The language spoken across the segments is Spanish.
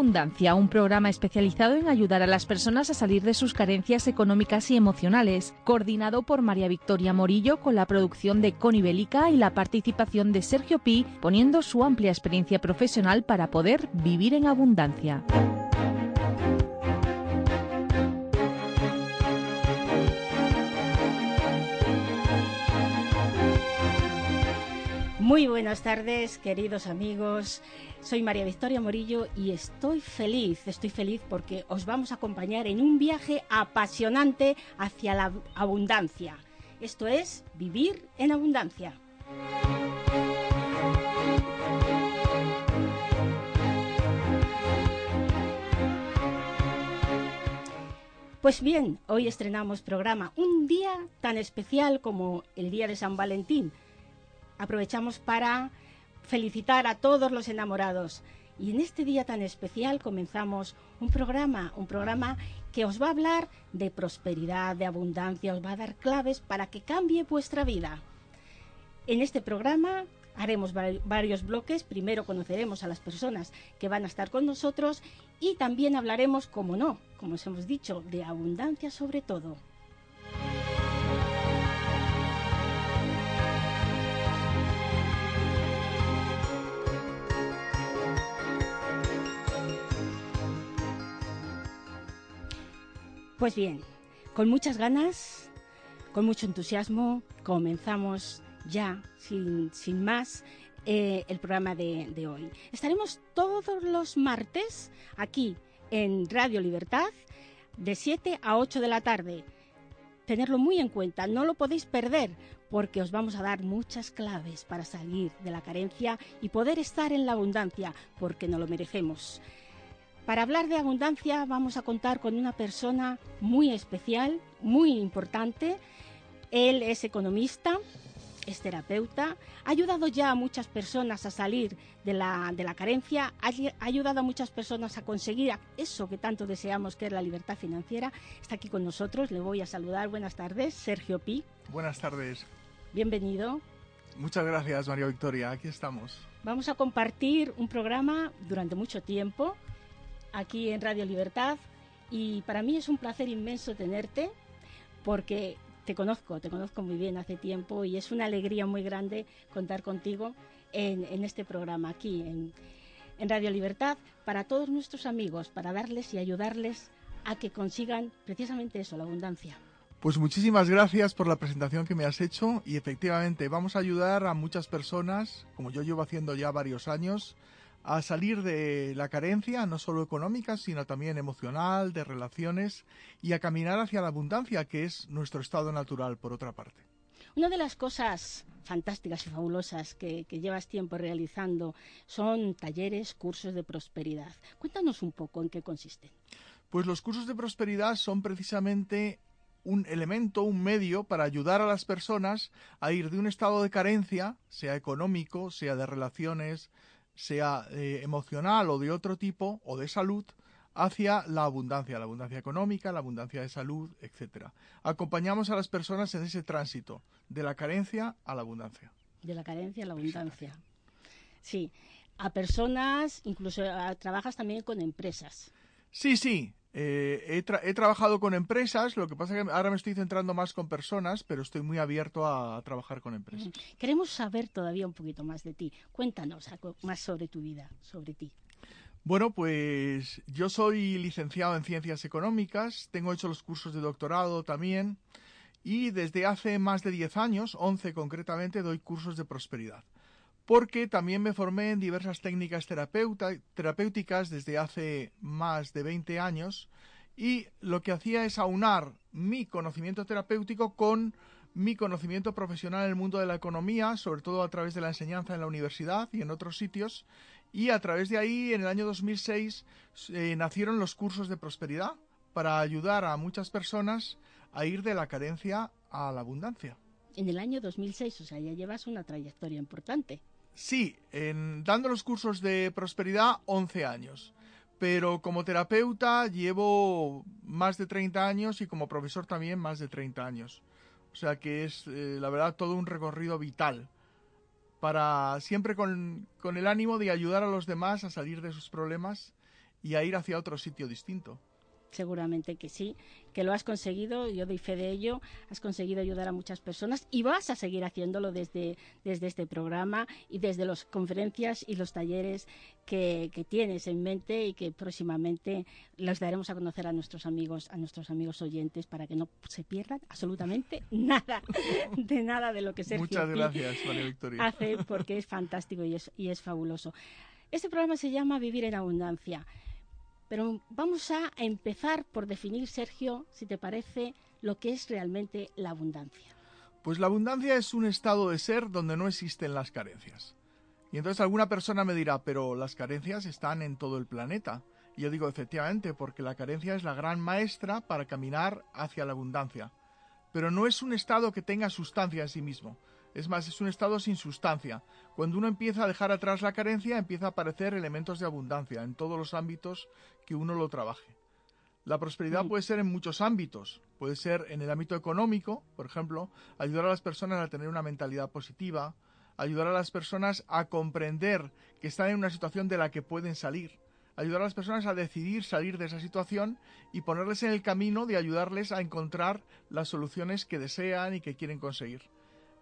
Abundancia, un programa especializado en ayudar a las personas a salir de sus carencias económicas y emocionales, coordinado por María Victoria Morillo con la producción de Connie Belica y la participación de Sergio Pi, poniendo su amplia experiencia profesional para poder vivir en abundancia. Muy buenas tardes, queridos amigos. Soy María Victoria Morillo y estoy feliz, estoy feliz porque os vamos a acompañar en un viaje apasionante hacia la abundancia. Esto es vivir en abundancia. Pues bien, hoy estrenamos programa, un día tan especial como el Día de San Valentín aprovechamos para felicitar a todos los enamorados. Y en este día tan especial comenzamos un programa, un programa que os va a hablar de prosperidad, de abundancia, os va a dar claves para que cambie vuestra vida. En este programa haremos varios bloques. Primero conoceremos a las personas que van a estar con nosotros y también hablaremos, como no, como os hemos dicho, de abundancia sobre todo. Pues bien, con muchas ganas, con mucho entusiasmo, comenzamos ya, sin, más, eh, el programa de, de hoy. Estaremos todos los martes aquí en Radio Libertad de 7 a 8 de la tarde. Tenerlo muy en cuenta, no lo podéis perder porque os vamos a dar muchas claves para salir de la carencia y poder estar en la abundancia porque no lo merecemos. Para hablar de abundancia vamos a contar con una persona muy especial, muy importante. Él es economista, es terapeuta, ha ayudado ya a muchas personas a salir de la, de la carencia, ha, ayudado a muchas personas a conseguir eso que tanto deseamos, que es la libertad financiera. Está aquí con nosotros, le voy a saludar. Buenas tardes, Sergio Pi. Buenas tardes. Bienvenido. Muchas gracias, María Victoria. Aquí estamos. Vamos a compartir un programa durante mucho tiempo aquí en Radio Libertad y para mí es un placer inmenso tenerte porque te conozco, te conozco muy bien hace tiempo y es una alegría muy grande contar contigo en, este programa aquí en, en Radio Libertad para todos nuestros amigos, para darles y ayudarles a que consigan precisamente eso, la abundancia. Pues muchísimas gracias por la presentación que me has hecho y efectivamente vamos a ayudar a muchas personas, como yo llevo haciendo ya varios años, a salir de la carencia, no solo económica, sino también emocional, de relaciones, y a caminar hacia la abundancia, que es nuestro estado natural, por otra parte. Una de las cosas fantásticas y fabulosas que, llevas tiempo realizando son talleres, cursos de prosperidad. Cuéntanos un poco en qué consisten. Pues los cursos de prosperidad son precisamente un elemento, un medio para ayudar a las personas a ir de un estado de carencia, sea económico, sea de relaciones, sea eh, emocional o de otro tipo, o de salud, hacia la abundancia, la abundancia económica, la abundancia de salud, etcétera. Acompañamos a las personas en ese tránsito de la carencia a la abundancia. De la carencia a la abundancia. Sí, a personas, incluso trabajas también con empresas. Sí, sí, eh, he, trabajado con empresas, lo que pasa es que ahora me estoy centrando más con personas, pero estoy muy abierto a, trabajar con empresas. Queremos saber todavía un poquito más de ti. Cuéntanos más sobre tu vida, sobre ti. Bueno, pues yo soy licenciado en Ciencias Económicas, tengo hecho los cursos de doctorado también y desde hace más de 10 años, 11 concretamente, doy cursos de prosperidad porque también me formé en diversas técnicas terapéuticas desde hace más de 20 años y lo que hacía es aunar mi conocimiento terapéutico con mi conocimiento profesional en el mundo de la economía, sobre todo a través de la enseñanza en la universidad y en otros sitios, y a través de ahí, en el año 2006, eh, nacieron los cursos de prosperidad para ayudar a muchas personas a ir de la carencia a la abundancia. En el año 2006, o sea, ya llevas una trayectoria importante. Sí, en, dando los cursos de prosperidad 11 años. Pero como terapeuta llevo más de 30 años y como profesor también más de 30 años. O sea que es, eh, la verdad, todo un recorrido vital para siempre con, con, el ánimo de ayudar a los demás a salir de sus problemas y a ir hacia otro sitio distinto seguramente que sí, que lo has conseguido, yo doy fe de ello, has conseguido ayudar a muchas personas y vas a seguir haciéndolo desde, desde este programa y desde las conferencias y los talleres que, que, tienes en mente y que próximamente los daremos a conocer a nuestros amigos, a nuestros amigos oyentes para que no se pierdan absolutamente nada de nada de lo que Sergio Muchas gracias, María Victoria. hace porque es fantástico y es, y es fabuloso. Este programa se llama Vivir en Abundancia. Pero vamos a empezar por definir, Sergio, si te parece, lo que es realmente la abundancia. Pues la abundancia es un estado de ser donde no existen las carencias. Y entonces alguna persona me dirá, pero las carencias están en todo el planeta. Y yo digo, efectivamente, porque la carencia es la gran maestra para caminar hacia la abundancia. Pero no es un estado que tenga sustancia en sí mismo. Es más, es un estado sin sustancia. Cuando uno empieza a dejar atrás la carencia, empieza a aparecer elementos de abundancia en todos los ámbitos que uno lo trabaje. La prosperidad puede ser en muchos ámbitos. Puede ser en el ámbito económico, por ejemplo, ayudar a las personas a tener una mentalidad positiva, ayudar a las personas a comprender que están en una situación de la que pueden salir, ayudar a las personas a decidir salir de esa situación y ponerles en el camino de ayudarles a encontrar las soluciones que desean y que quieren conseguir.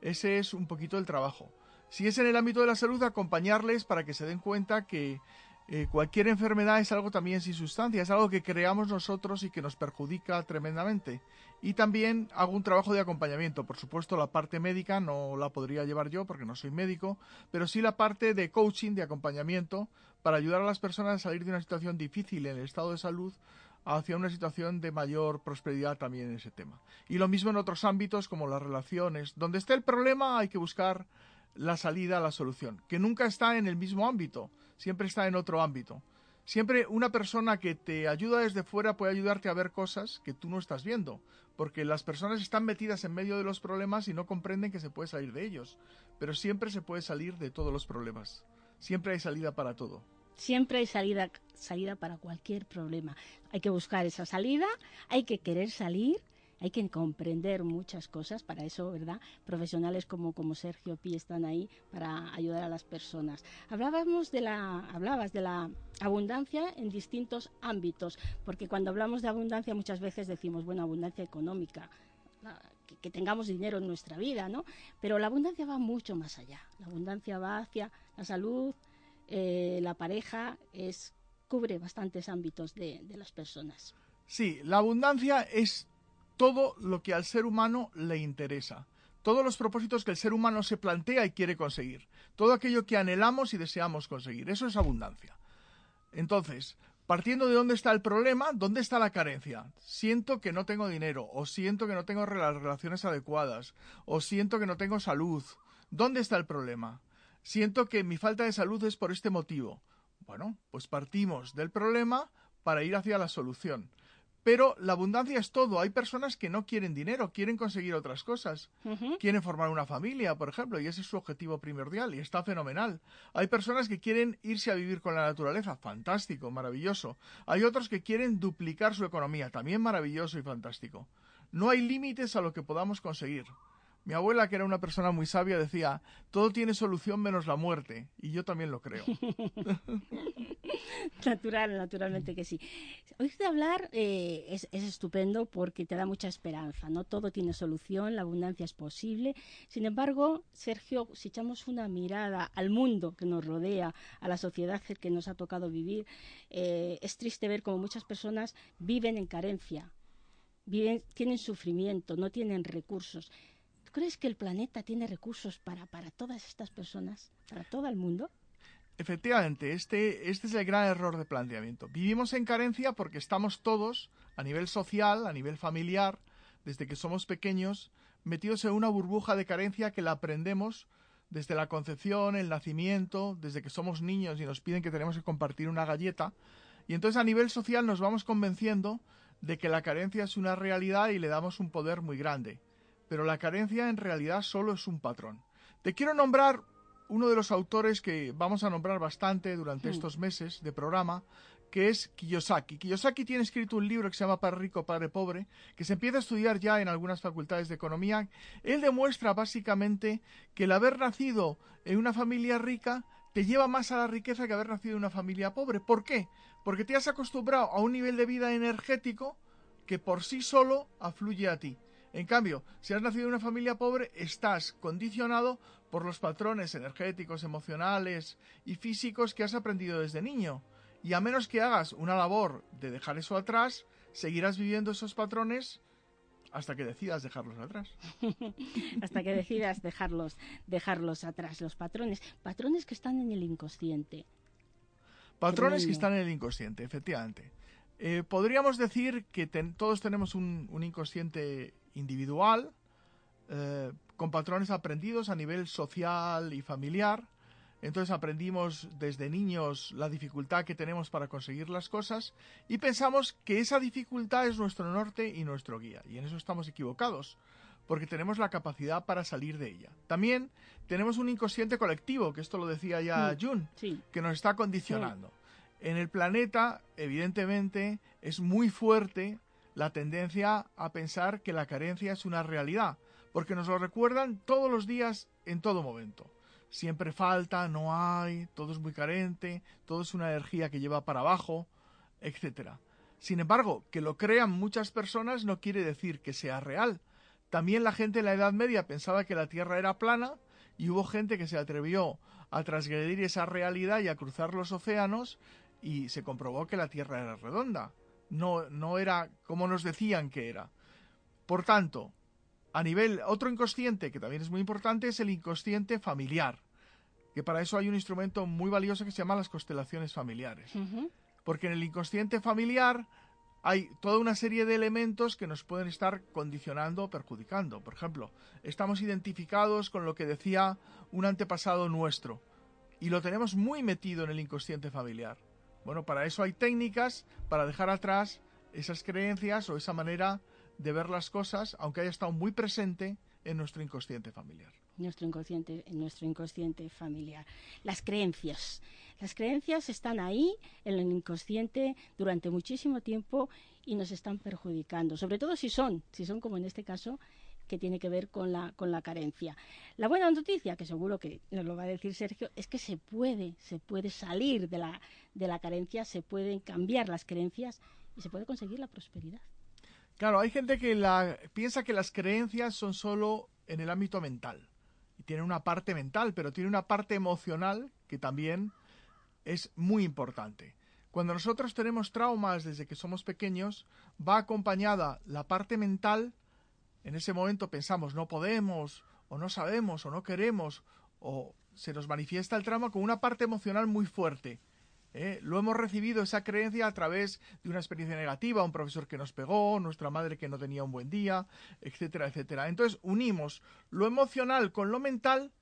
Ese es un poquito el trabajo. Si es en el ámbito de la salud, acompañarles para que se den cuenta que eh, cualquier enfermedad es algo también sin sustancia, es algo que creamos nosotros y que nos perjudica tremendamente. Y también hago un trabajo de acompañamiento. Por supuesto, la parte médica no la podría llevar yo porque no soy médico, pero sí la parte de coaching, de acompañamiento, para ayudar a las personas a salir de una situación difícil en el estado de salud hacia una situación de mayor prosperidad también en ese tema. Y lo mismo en otros ámbitos como las relaciones. Donde esté el problema hay que buscar la salida, la solución, que nunca está en el mismo ámbito, siempre está en otro ámbito. Siempre una persona que te ayuda desde fuera puede ayudarte a ver cosas que tú no estás viendo, porque las personas están metidas en medio de los problemas y no comprenden que se puede salir de ellos, pero siempre se puede salir de todos los problemas. Siempre hay salida para todo. Siempre hay salida, salida para cualquier problema. Hay que buscar esa salida, hay que querer salir, hay que comprender muchas cosas. Para eso, ¿verdad? Profesionales como, Sergio Pi están ahí para ayudar a las personas. Hablábamos de la, hablabas de la abundancia en distintos ámbitos, porque cuando hablamos de abundancia muchas veces decimos, bueno, abundancia económica, que, que, tengamos dinero en nuestra vida, ¿no? Pero la abundancia va mucho más allá. La abundancia va hacia la salud, eh, la pareja es, cubre bastantes ámbitos de, de las personas. Sí, la abundancia es todo lo que al ser humano le interesa todos los propósitos que el ser humano se plantea y quiere conseguir, todo aquello que anhelamos y deseamos conseguir. Eso es abundancia. Entonces, partiendo de dónde está el problema, dónde está la carencia. Siento que no tengo dinero, o siento que no tengo las relaciones adecuadas, o siento que no tengo salud. ¿Dónde está el problema? Siento que mi falta de salud es por este motivo. Bueno, pues partimos del problema para ir hacia la solución. Pero la abundancia es todo. Hay personas que no quieren dinero, quieren conseguir otras cosas. Quieren formar una familia, por ejemplo, y ese es su objetivo primordial y está fenomenal. Hay personas que quieren irse a vivir con la naturaleza, fantástico, maravilloso. Hay otros que quieren duplicar su economía, también maravilloso y fantástico. No hay límites a lo que podamos conseguir. Mi abuela, que era una persona muy sabia, decía, todo tiene solución menos la muerte. Y yo también lo creo. Natural, naturalmente que sí. Oírte hablar eh, es, es, estupendo porque te da mucha esperanza, ¿no? Todo tiene solución, la abundancia es posible. Sin embargo, Sergio, si echamos una mirada al mundo que nos rodea, a la sociedad que nos ha tocado vivir, eh, es triste ver cómo muchas personas viven en carencia, viven, tienen sufrimiento, no tienen recursos. ¿Tú crees que el planeta tiene recursos para, para todas estas personas, para todo el mundo? Efectivamente, este, este es el gran error de planteamiento. Vivimos en carencia porque estamos todos, a nivel social, a nivel familiar, desde que somos pequeños, metidos en una burbuja de carencia que la aprendemos desde la concepción, el nacimiento, desde que somos niños y nos piden que tenemos que compartir una galleta. Y entonces a nivel social nos vamos convenciendo de que la carencia es una realidad y le damos un poder muy grande pero la carencia en realidad solo es un patrón. Te quiero nombrar uno de los autores que vamos a nombrar bastante durante hmm. estos meses de programa, que es Kiyosaki. Kiyosaki tiene escrito un libro que se llama Padre Rico, Padre Pobre, que se empieza a estudiar ya en algunas facultades de economía. Él demuestra básicamente que el haber nacido en una familia rica te lleva más a la riqueza que haber nacido en una familia pobre. ¿Por qué? Porque te has acostumbrado a un nivel de vida energético que por sí solo afluye a ti. En cambio, si has nacido en una familia pobre, estás condicionado por los patrones energéticos, emocionales y físicos que has aprendido desde niño. Y a menos que hagas una labor de dejar eso atrás, seguirás viviendo esos patrones hasta que decidas dejarlos atrás. hasta que decidas dejarlos, dejarlos atrás, los patrones. Patrones que están en el inconsciente. Patrones que están en el inconsciente, efectivamente. Eh, podríamos decir que todos tenemos un, inconsciente individual, eh, con patrones aprendidos a nivel social y familiar, entonces aprendimos desde niños la dificultad que tenemos para conseguir las cosas y pensamos que esa dificultad es nuestro norte y nuestro guía. Y en eso estamos equivocados, porque tenemos la capacidad para salir de ella. También tenemos un inconsciente colectivo, que esto lo decía ya Jun, que nos está condicionando. En el planeta, evidentemente, es muy fuerte la tendencia a pensar que la carencia es una realidad, porque nos lo recuerdan todos los días, en todo momento siempre falta, no hay, todo es muy carente, todo es una energía que lleva para abajo, etc. Sin embargo, que lo crean muchas personas no quiere decir que sea real. También la gente en la Edad Media pensaba que la Tierra era plana y hubo gente que se atrevió a transgredir esa realidad y a cruzar los océanos y se comprobó que la Tierra era redonda. No, no era como nos decían que era. Por tanto, a nivel, otro inconsciente que también es muy importante es el inconsciente familiar, que para eso hay un instrumento muy valioso que se llama las constelaciones familiares. Porque en el inconsciente familiar hay toda una serie de elementos que nos pueden estar condicionando o perjudicando. Por ejemplo, estamos identificados con lo que decía un antepasado nuestro y lo tenemos muy metido en el inconsciente familiar. Bueno, para eso hay técnicas para dejar atrás esas creencias o esa manera de ver las cosas, aunque haya estado muy presente en nuestro inconsciente familiar. Nuestro inconsciente, en nuestro inconsciente familiar. Las creencias. Las creencias están ahí, en el inconsciente, durante muchísimo tiempo y nos están perjudicando, sobre todo si son, si son como en este caso, que tiene que ver con la, con la carencia. La buena noticia, que seguro que nos lo va a decir Sergio, es que se puede, se puede salir de la, de la carencia, se pueden cambiar las creencias y se puede conseguir la prosperidad. Claro, hay gente que la, piensa que las creencias son solo en el ámbito mental. Y tiene una parte mental, pero tiene una parte emocional que también es muy importante. Cuando nosotros tenemos traumas desde que somos pequeños, va acompañada la parte mental. En ese momento pensamos no podemos, o no sabemos, o no queremos, o se nos manifiesta el trauma con una parte emocional muy fuerte. ¿eh? Lo hemos recibido esa creencia a través de una experiencia negativa, un profesor que nos pegó, nuestra madre que no tenía un buen día, etcétera, etcétera. Entonces unimos lo emocional con lo mental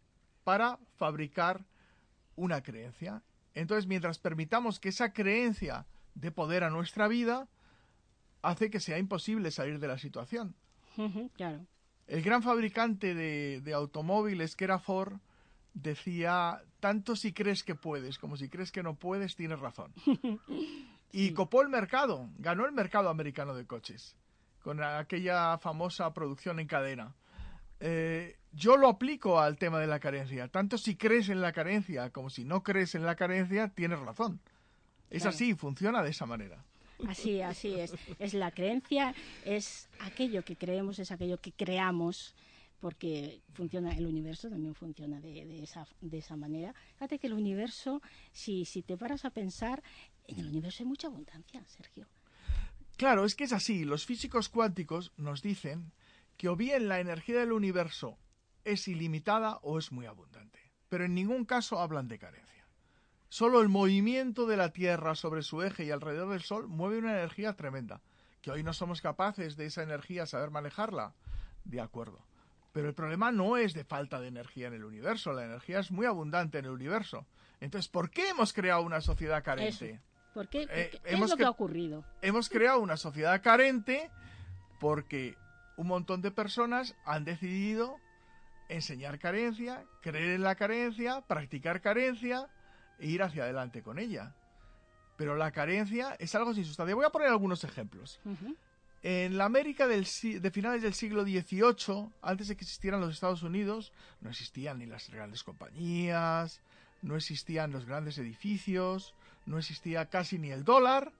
para fabricar una creencia. Entonces, mientras permitamos que esa creencia dé poder a nuestra vida, hace que sea imposible salir de la situación. Claro. El gran fabricante de, de automóviles, que era Ford, decía, tanto si crees que puedes como si crees que no puedes, tienes razón. Y copó el mercado, ganó el mercado americano de coches, con aquella famosa producción en cadena. Eh, yo lo aplico al tema de la carencia. Tanto si crees en la carencia como si no crees en la carencia, tienes razón. Es así, funciona de esa manera. Así, así es. Es la creencia, es aquello que creemos, es aquello que creamos porque funciona el universo también funciona de, esa, de esa manera. Fíjate que el universo, si, si te paras a pensar, en el universo hay mucha abundancia, Sergio. Claro, es que es así. Los físicos cuánticos nos dicen que o bien la energía del universo es ilimitada o es muy abundante. Pero en ningún caso hablan de carencia. Solo el movimiento de la Tierra sobre su eje y alrededor del Sol mueve una energía tremenda. Que hoy no somos capaces de esa energía saber manejarla. De acuerdo. Pero el problema no es de falta de energía en el universo, la energía es muy abundante en el universo. Entonces, ¿por qué hemos creado una sociedad carente? ¿Por qué? Eh, ¿Qué es lo que ha ocurrido? Hemos creado una sociedad carente porque un montón de personas han decidido enseñar carencia, creer en la carencia, practicar carencia e ir hacia adelante con ella. Pero la carencia es algo sin sustancia. Voy a poner algunos ejemplos. En la América del, de finales del siglo XVIII, antes de que existieran los Estados Unidos, no existían ni las grandes compañías, no existían los grandes edificios, no existía casi ni el dólar,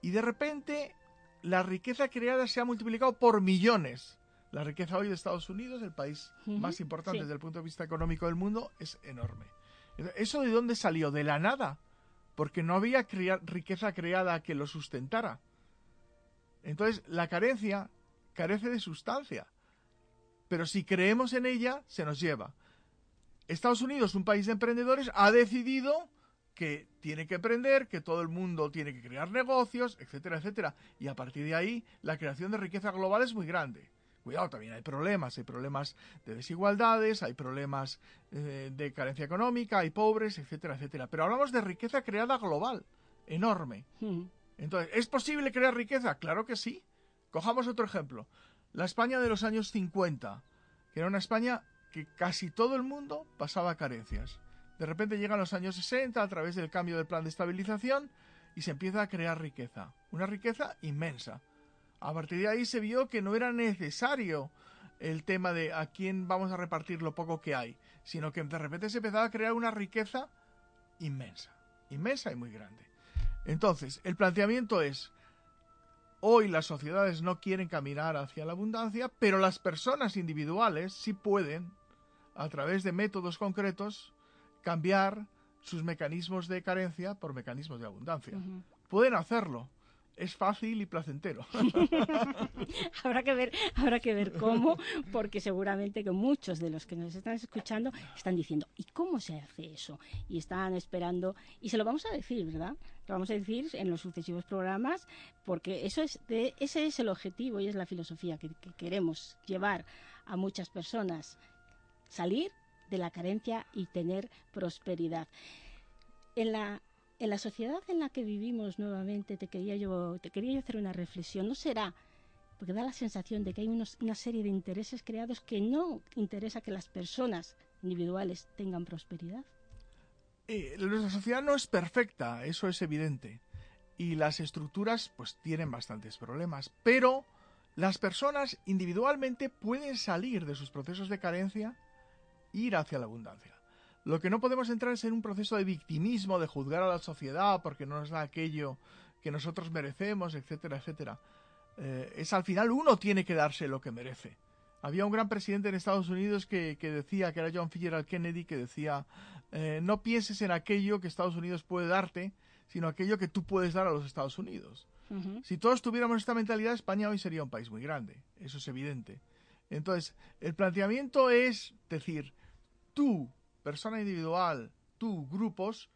y de repente la riqueza creada se ha multiplicado por millones. La riqueza hoy de Estados Unidos, el país más importante desde el punto de vista económico del mundo, es enorme. ¿Eso de dónde salió? De la nada. Porque no había riqueza creada que lo sustentara. Entonces, la carencia carece de sustancia. Pero si creemos en ella, se nos lleva. Estados Unidos, un país de emprendedores, ha decidido que tiene que emprender, que todo el mundo tiene que crear negocios, etcétera, etcétera. Y a partir de ahí, la creación de riqueza global es muy grande. Cuidado, también hay problemas, hay problemas de desigualdades, hay problemas eh, de carencia económica, hay pobres, etcétera, etcétera. Pero hablamos de riqueza creada global, enorme. Hmm. Entonces, ¿es posible crear riqueza? Claro que sí. Cojamos otro ejemplo. La España de los años 50, que era una España que casi todo el mundo pasaba carencias. De repente llegan los años 60 a través del cambio del plan de estabilización y se empieza a crear riqueza. Una riqueza inmensa. A partir de ahí se vio que no era necesario el tema de a quién vamos a repartir lo poco que hay, sino que de repente se empezaba a crear una riqueza inmensa, inmensa y muy grande. Entonces, el planteamiento es, hoy las sociedades no quieren caminar hacia la abundancia, pero las personas individuales sí pueden, a través de métodos concretos, cambiar sus mecanismos de carencia por mecanismos de abundancia. Pueden hacerlo. Es fácil y placentero. habrá que ver, habrá que ver cómo, porque seguramente que muchos de los que nos están escuchando están diciendo, ¿y cómo se hace eso? Y están esperando, y se lo vamos a decir, ¿verdad? Lo vamos a decir en los sucesivos programas, porque eso es de, ese es el objetivo y es la filosofía que queremos llevar a muchas personas. Salir de la carencia y tener prosperidad. En la, en la sociedad en la que vivimos nuevamente, te quería yo, te quería yo hacer una reflexión. ¿No será? Porque da la sensación de que hay una serie de intereses creados que no interesa que las personas individuales tengan prosperidad. Eh, nuestra sociedad no es perfecta, eso es evidente. Y las estructuras pues tienen bastantes problemas. Pero las personas individualmente pueden salir de sus procesos de carencia ir hacia la abundancia. Lo que no podemos entrar es en un proceso de victimismo, de juzgar a la sociedad porque no nos da aquello que nosotros merecemos, etcétera, etcétera. Eh, es al final uno tiene que darse lo que merece. Había un gran presidente en Estados Unidos que, decía, que era John Fitzgerald Kennedy, que decía, eh, no pienses en aquello que Estados Unidos puede darte, sino aquello que tú puedes dar a los Estados Unidos. Si todos tuviéramos esta mentalidad, España hoy sería un país muy grande, eso es evidente. Entonces, el planteamiento es decir, tú, persona individual, tú, grupos,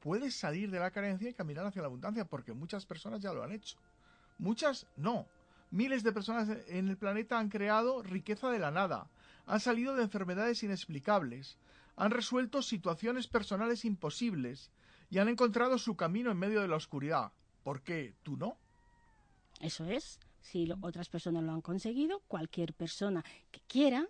puedes salir de la carencia y caminar hacia la abundancia, porque muchas personas ya lo han hecho. Muchas no. Miles de personas en el planeta han creado riqueza de la nada, han salido de enfermedades inexplicables, han resuelto situaciones personales imposibles y han encontrado su camino en medio de la oscuridad. ¿Por qué tú no? Eso es. Si otras personas lo han conseguido, cualquier persona que quiera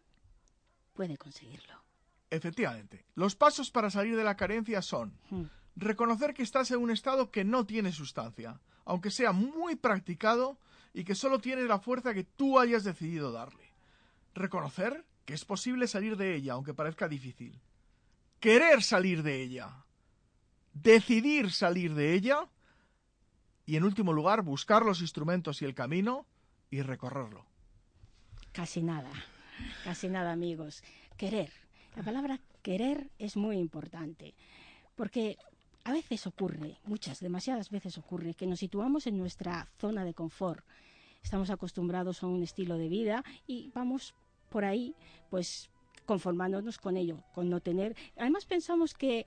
puede conseguirlo. Efectivamente. Los pasos para salir de la carencia son hmm. reconocer que estás en un estado que no tiene sustancia, aunque sea muy practicado y que solo tiene la fuerza que tú hayas decidido darle. Reconocer que es posible salir de ella, aunque parezca difícil. Querer salir de ella. Decidir salir de ella. Y en último lugar, buscar los instrumentos y el camino y recorrerlo. Casi nada, casi nada amigos. Querer la palabra querer es muy importante, porque a veces ocurre, muchas, demasiadas veces ocurre, que nos situamos en nuestra zona de confort. Estamos acostumbrados a un estilo de vida y vamos por ahí, pues conformándonos con ello, con no tener. Además pensamos que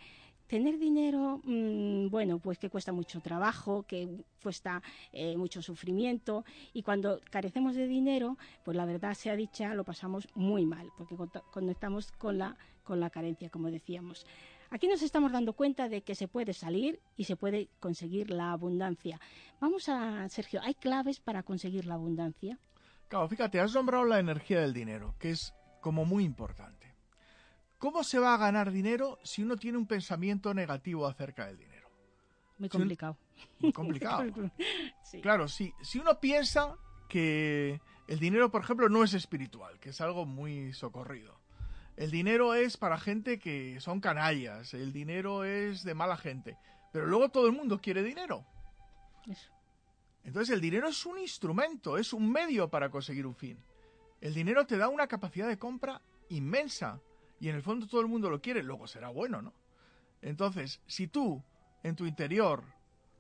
tener dinero, mm, bueno, pues que cuesta mucho trabajo, que cuesta eh, mucho sufrimiento y cuando carecemos de dinero, pues la verdad sea dicha, lo pasamos muy mal, porque conectamos con la, con la carencia, como decíamos. Aquí nos estamos dando cuenta de que se puede salir y se puede conseguir la abundancia. Vamos a, Sergio, ¿hay claves para conseguir la abundancia? Claro, fíjate, has nombrado la energía del dinero, que es como muy importante. ¿Cómo se va a ganar dinero si uno tiene un pensamiento negativo acerca del dinero? Muy complicado. muy complicado. Claro, si, si uno piensa que el dinero, por ejemplo, no es espiritual, que es algo muy socorrido, el dinero es para gente que son canallas, el dinero es de mala gente, pero luego todo el mundo quiere dinero. Entonces el dinero es un instrumento, es un medio para conseguir un fin. El dinero te da una capacidad de compra inmensa y en el fondo todo el mundo lo quiere, luego será bueno, ¿no? Entonces, si tú en tu interior,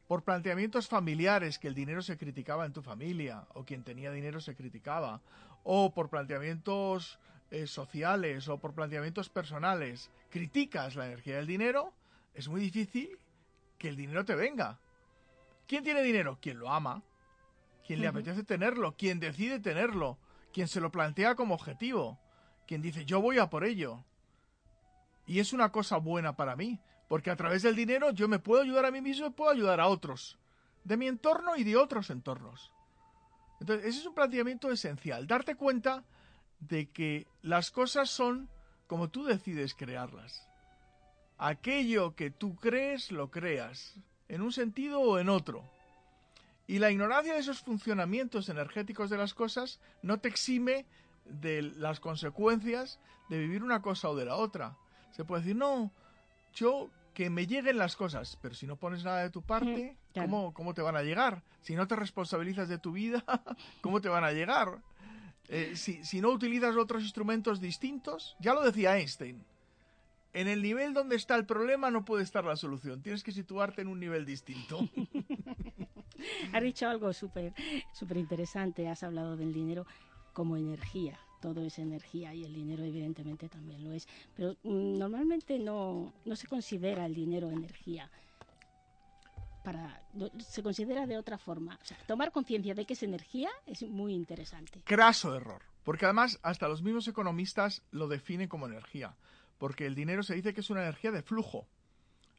por planteamientos familiares que el dinero se criticaba en tu familia, o quien tenía dinero se criticaba, o por planteamientos eh, sociales o por planteamientos personales, criticas la energía del dinero, es muy difícil que el dinero te venga. ¿Quién tiene dinero? Quien lo ama, quien le apetece tenerlo, quien decide tenerlo, quien se lo plantea como objetivo, quien dice yo voy a por ello. Y es una cosa buena para mí, porque a través del dinero yo me puedo ayudar a mí mismo y puedo ayudar a otros, de mi entorno y de otros entornos. Entonces, ese es un planteamiento esencial, darte cuenta de que las cosas son como tú decides crearlas. Aquello que tú crees, lo creas, en un sentido o en otro. Y la ignorancia de esos funcionamientos energéticos de las cosas no te exime de las consecuencias de vivir una cosa o de la otra. Se puede decir, no, yo que me lleguen las cosas, pero si no pones nada de tu parte, ¿cómo, ¿cómo, te van a llegar? Si no te responsabilizas de tu vida, ¿cómo te van a llegar? Eh, si, si no utilizas otros instrumentos distintos, ya lo decía Einstein, en el nivel donde está el problema no puede estar la solución, tienes que situarte en un nivel distinto. Has dicho algo súper súper interesante, has hablado del dinero como energía todo es energía y el dinero evidentemente también lo es, pero mm, normalmente no, no se considera el dinero energía. Para, se considera de otra forma. O sea, tomar conciencia de que es energía es muy interesante. Craso error, porque además hasta los mismos economistas lo definen como energía, porque el dinero se dice que es una energía de flujo.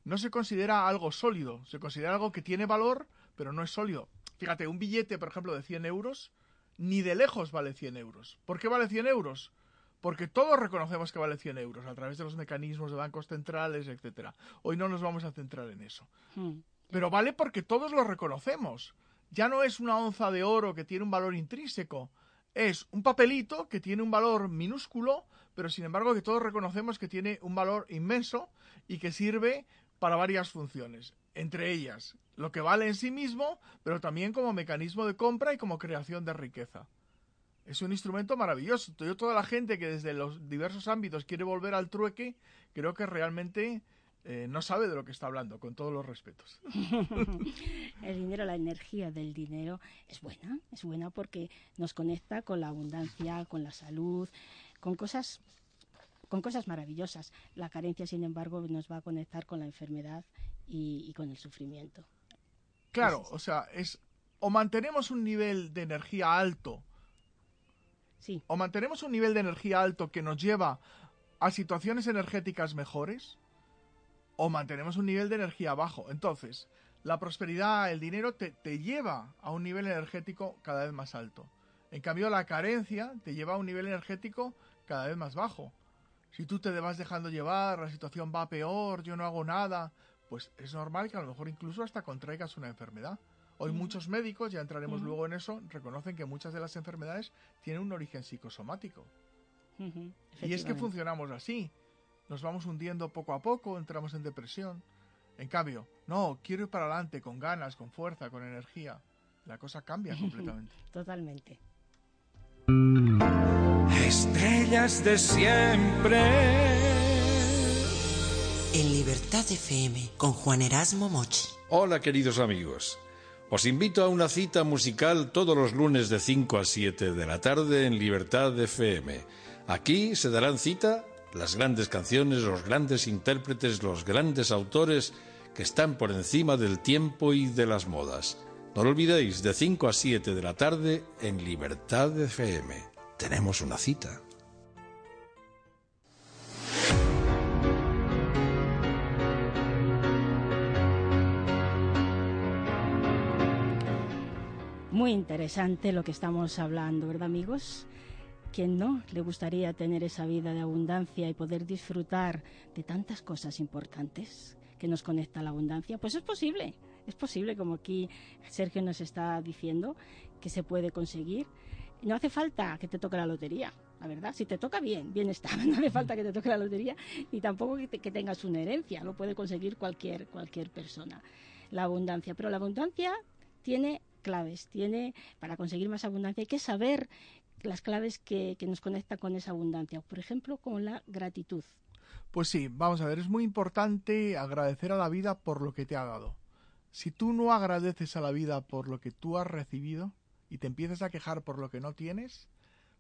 No se considera algo sólido, se considera algo que tiene valor, pero no es sólido. Fíjate, un billete, por ejemplo, de 100 euros, ni de lejos vale 100 euros. ¿Por qué vale 100 euros? Porque todos reconocemos que vale 100 euros a través de los mecanismos de bancos centrales, etcétera. Hoy no nos vamos a centrar en eso. Hmm. Pero vale porque todos lo reconocemos. Ya no es una onza de oro que tiene un valor intrínseco. Es un papelito que tiene un valor minúsculo, pero sin embargo que todos reconocemos que tiene un valor inmenso y que sirve para varias funciones entre ellas lo que vale en sí mismo, pero también como mecanismo de compra y como creación de riqueza. Es un instrumento maravilloso. Yo, toda la gente que desde los diversos ámbitos quiere volver al trueque, creo que realmente eh, no sabe de lo que está hablando, con todos los respetos. el dinero, la energía del dinero es buena, es buena porque nos conecta con la abundancia, con la salud, con cosas con cosas maravillosas. La carencia, sin embargo, nos va a conectar con la enfermedad y, con el sufrimiento. Claro, o sea, es o mantenemos un nivel de energía alto, sí. o mantenemos un nivel de energía alto que nos lleva a situaciones energéticas mejores, o mantenemos un nivel de energía bajo. Entonces, la prosperidad, el dinero te, te, lleva a un nivel energético cada vez más alto. En cambio, la carencia te lleva a un nivel energético cada vez más bajo. Si tú te vas dejando llevar, la situación va peor, yo no hago nada, pues es normal que a lo mejor incluso hasta contraigas una enfermedad. Hoy muchos médicos, ya entraremos luego en eso, reconocen que muchas de las enfermedades tienen un origen psicosomático. Y es que funcionamos así. Nos vamos hundiendo poco a poco, entramos en depresión. En cambio, no, quiero ir para adelante con ganas, con fuerza, con energía. La cosa cambia completamente. Totalmente. Estrellas de siempre en Libertad FM con Juan Erasmo Mochi. Hola queridos amigos. Os invito a una cita musical todos los lunes de 5 a 7 de la tarde en Libertad FM. Aquí se darán cita las grandes canciones, los grandes intérpretes, los grandes autores que están por encima del tiempo y de las modas. No lo olvidéis, de 5 a 7 de la tarde en Libertad FM. Tenemos una cita. Muy interesante lo que estamos hablando, ¿verdad amigos? ¿Quién no le gustaría tener esa vida de abundancia y poder disfrutar de tantas cosas importantes que nos conecta a la abundancia? Pues es posible, es posible, como aquí Sergio nos está diciendo, que se puede conseguir. No hace falta que te toque la lotería, la verdad. Si te toca bien, bien está. No hace falta que te toque la lotería ni tampoco que, que tengas una herencia. Lo puede conseguir cualquier, cualquier persona. La abundancia. Pero la abundancia tiene claves, tiene, para conseguir más abundancia, hay que saber las claves que, que nos conectan con esa abundancia. Por ejemplo, con la gratitud. Pues sí, vamos a ver, es muy importante agradecer a la vida por lo que te ha dado. Si tú no agradeces a la vida por lo que tú has recibido y te empiezas a quejar por lo que no tienes,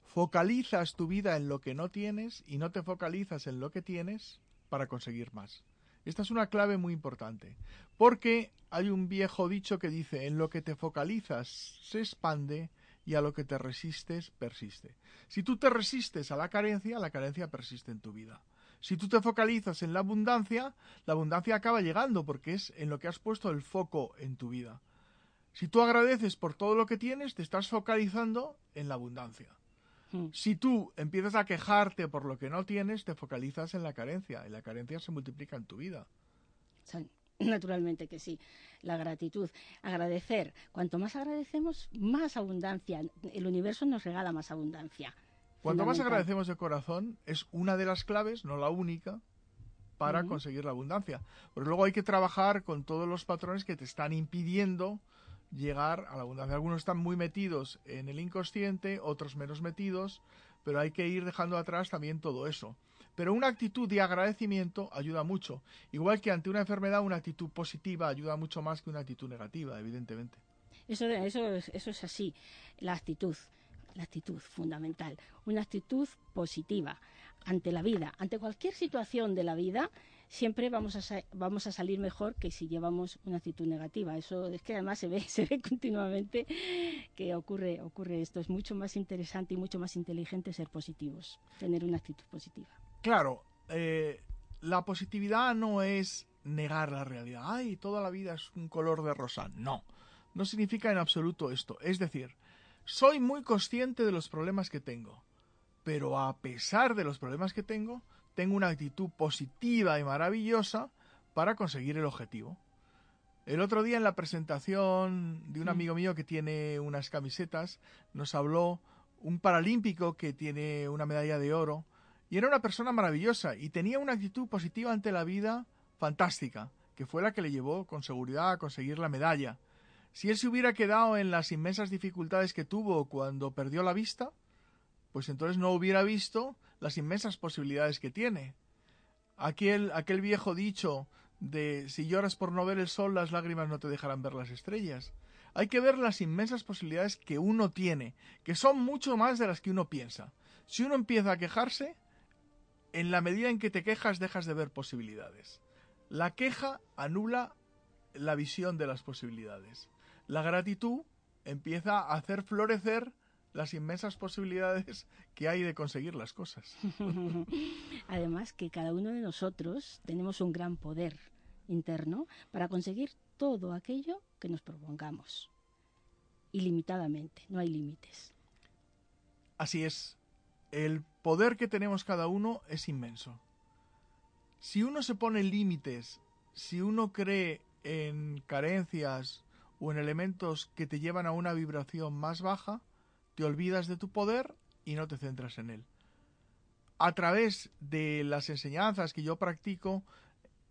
focalizas tu vida en lo que no tienes y no te focalizas en lo que tienes para conseguir más. Esta es una clave muy importante, porque hay un viejo dicho que dice, en lo que te focalizas se expande y a lo que te resistes persiste. Si tú te resistes a la carencia, la carencia persiste en tu vida. Si tú te focalizas en la abundancia, la abundancia acaba llegando porque es en lo que has puesto el foco en tu vida. Si tú agradeces por todo lo que tienes, te estás focalizando en la abundancia. Mm. Si tú empiezas a quejarte por lo que no tienes, te focalizas en la carencia y la carencia se multiplica en tu vida. Sí, Naturalmente que sí. La gratitud. Agradecer. Cuanto más agradecemos, más abundancia. El universo nos regala más abundancia. Cuanto más agradecemos de corazón, es una de las claves, no la única, para conseguir la abundancia. Porque luego hay que trabajar con todos los patrones que te están impidiendo llegar a la abundancia. Algunos están muy metidos en el inconsciente, otros menos metidos, pero hay que ir dejando atrás también todo eso. Pero una actitud de agradecimiento ayuda mucho. Igual que ante una enfermedad, una actitud positiva ayuda mucho más que una actitud negativa, evidentemente. Eso, eso, es- eso es así. La actitud. La actitud fundamental. Una actitud positiva ante la vida, ante cualquier situación de la vida. Siempre vamos a, vamos a salir mejor que si llevamos una actitud negativa. Eso es que además se ve, se ve continuamente que ocurre, ocurre esto. Es mucho más interesante y mucho más inteligente ser positivos, tener una actitud positiva. Claro, eh, la positividad no es negar la realidad. Ay, toda la vida es un color de rosa. No, no significa en absoluto esto. Es decir, soy muy consciente de los problemas que tengo, pero a pesar de los problemas que tengo, tengo una actitud positiva y maravillosa para conseguir el objetivo. El otro día en la presentación de un Mm. amigo mío que tiene unas camisetas, nos habló un paralímpico que tiene una medalla de oro y era una persona maravillosa y tenía una actitud positiva ante la vida fantástica, que fue la que le llevó con seguridad a conseguir la medalla. Si él se hubiera quedado en las inmensas dificultades que tuvo cuando perdió la vista, pues entonces no hubiera visto las inmensas posibilidades que tiene. Aquel, aquel viejo dicho de si lloras por no ver el sol, las lágrimas no te dejarán ver las estrellas. Hay que ver las inmensas posibilidades que uno tiene, que son mucho más de las que uno piensa. Si uno empieza a quejarse, en la medida en que te quejas dejas de ver posibilidades. La queja anula la visión de las posibilidades. La gratitud empieza a hacer florecer las inmensas posibilidades que hay de conseguir las cosas. Además que cada uno de nosotros tenemos un gran poder interno para conseguir todo aquello que nos propongamos. Ilimitadamente, no hay límites. Así es, el poder que tenemos cada uno es inmenso. Si uno se pone límites, si uno cree en carencias o en elementos que te llevan a una vibración más baja, te olvidas de tu poder y no te centras en él. A través de las enseñanzas que yo practico,